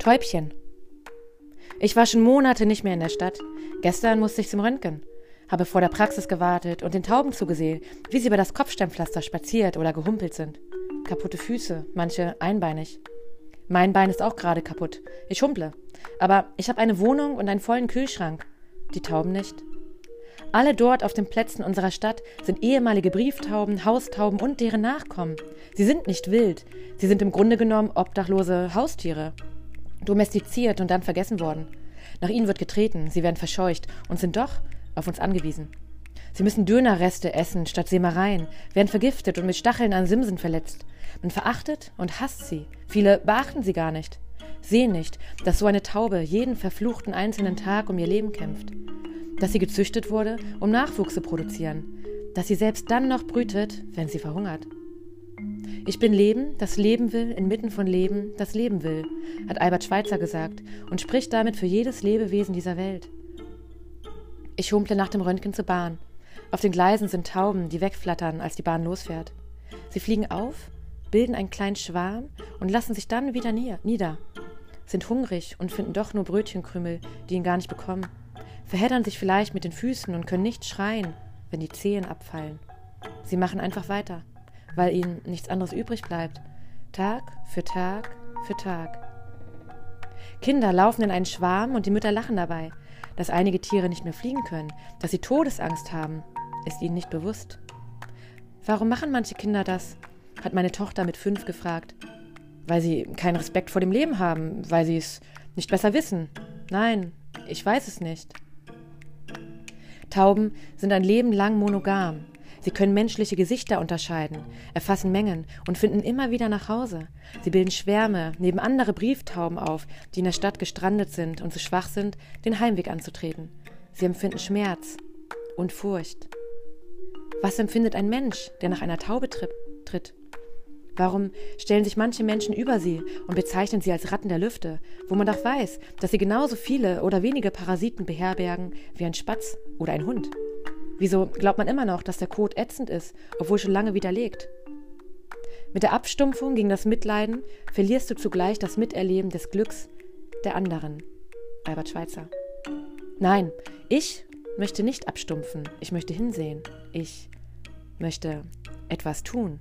Täubchen. Ich war schon Monate nicht mehr in der Stadt. Gestern musste ich zum Röntgen. Habe vor der Praxis gewartet und den Tauben zugesehen, wie sie über das Kopfsteinpflaster spaziert oder gehumpelt sind. Kaputte Füße, manche einbeinig. Mein Bein ist auch gerade kaputt. Ich humple. Aber ich habe eine Wohnung und einen vollen Kühlschrank. Die Tauben nicht. Alle dort auf den Plätzen unserer Stadt sind ehemalige Brieftauben, Haustauben und deren Nachkommen. Sie sind nicht wild. Sie sind im Grunde genommen obdachlose Haustiere. Domestiziert und dann vergessen worden. Nach ihnen wird getreten, sie werden verscheucht und sind doch auf uns angewiesen. Sie müssen Dönerreste essen statt Sämereien, werden vergiftet und mit Stacheln an Simsen verletzt. Man verachtet und hasst sie. Viele beachten sie gar nicht. Sehen nicht, dass so eine Taube jeden verfluchten einzelnen Tag um ihr Leben kämpft. Dass sie gezüchtet wurde, um Nachwuchs zu produzieren. Dass sie selbst dann noch brütet, wenn sie verhungert. Ich bin Leben, das Leben will, inmitten von Leben, das Leben will, hat Albert Schweitzer gesagt und spricht damit für jedes Lebewesen dieser Welt. Ich humple nach dem Röntgen zur Bahn. Auf den Gleisen sind Tauben, die wegflattern, als die Bahn losfährt. Sie fliegen auf, bilden einen kleinen Schwarm und lassen sich dann wieder nieder. Sind hungrig und finden doch nur Brötchenkrümel, die ihn gar nicht bekommen. Verheddern sich vielleicht mit den Füßen und können nicht schreien, wenn die Zehen abfallen. Sie machen einfach weiter weil ihnen nichts anderes übrig bleibt. Tag für Tag für Tag. Kinder laufen in einen Schwarm und die Mütter lachen dabei. Dass einige Tiere nicht mehr fliegen können, dass sie Todesangst haben, ist ihnen nicht bewusst. Warum machen manche Kinder das? hat meine Tochter mit fünf gefragt. Weil sie keinen Respekt vor dem Leben haben, weil sie es nicht besser wissen. Nein, ich weiß es nicht. Tauben sind ein Leben lang monogam. Sie können menschliche Gesichter unterscheiden, erfassen Mengen und finden immer wieder nach Hause. Sie bilden Schwärme neben andere Brieftauben auf, die in der Stadt gestrandet sind und zu schwach sind, den Heimweg anzutreten. Sie empfinden Schmerz und Furcht. Was empfindet ein Mensch, der nach einer Taube tritt? Warum stellen sich manche Menschen über sie und bezeichnen sie als Ratten der Lüfte, wo man doch weiß, dass sie genauso viele oder wenige Parasiten beherbergen wie ein Spatz oder ein Hund? Wieso glaubt man immer noch, dass der Code ätzend ist, obwohl schon lange widerlegt? Mit der Abstumpfung gegen das Mitleiden verlierst du zugleich das Miterleben des Glücks der anderen. Albert Schweitzer. Nein, ich möchte nicht abstumpfen. Ich möchte hinsehen. Ich möchte etwas tun.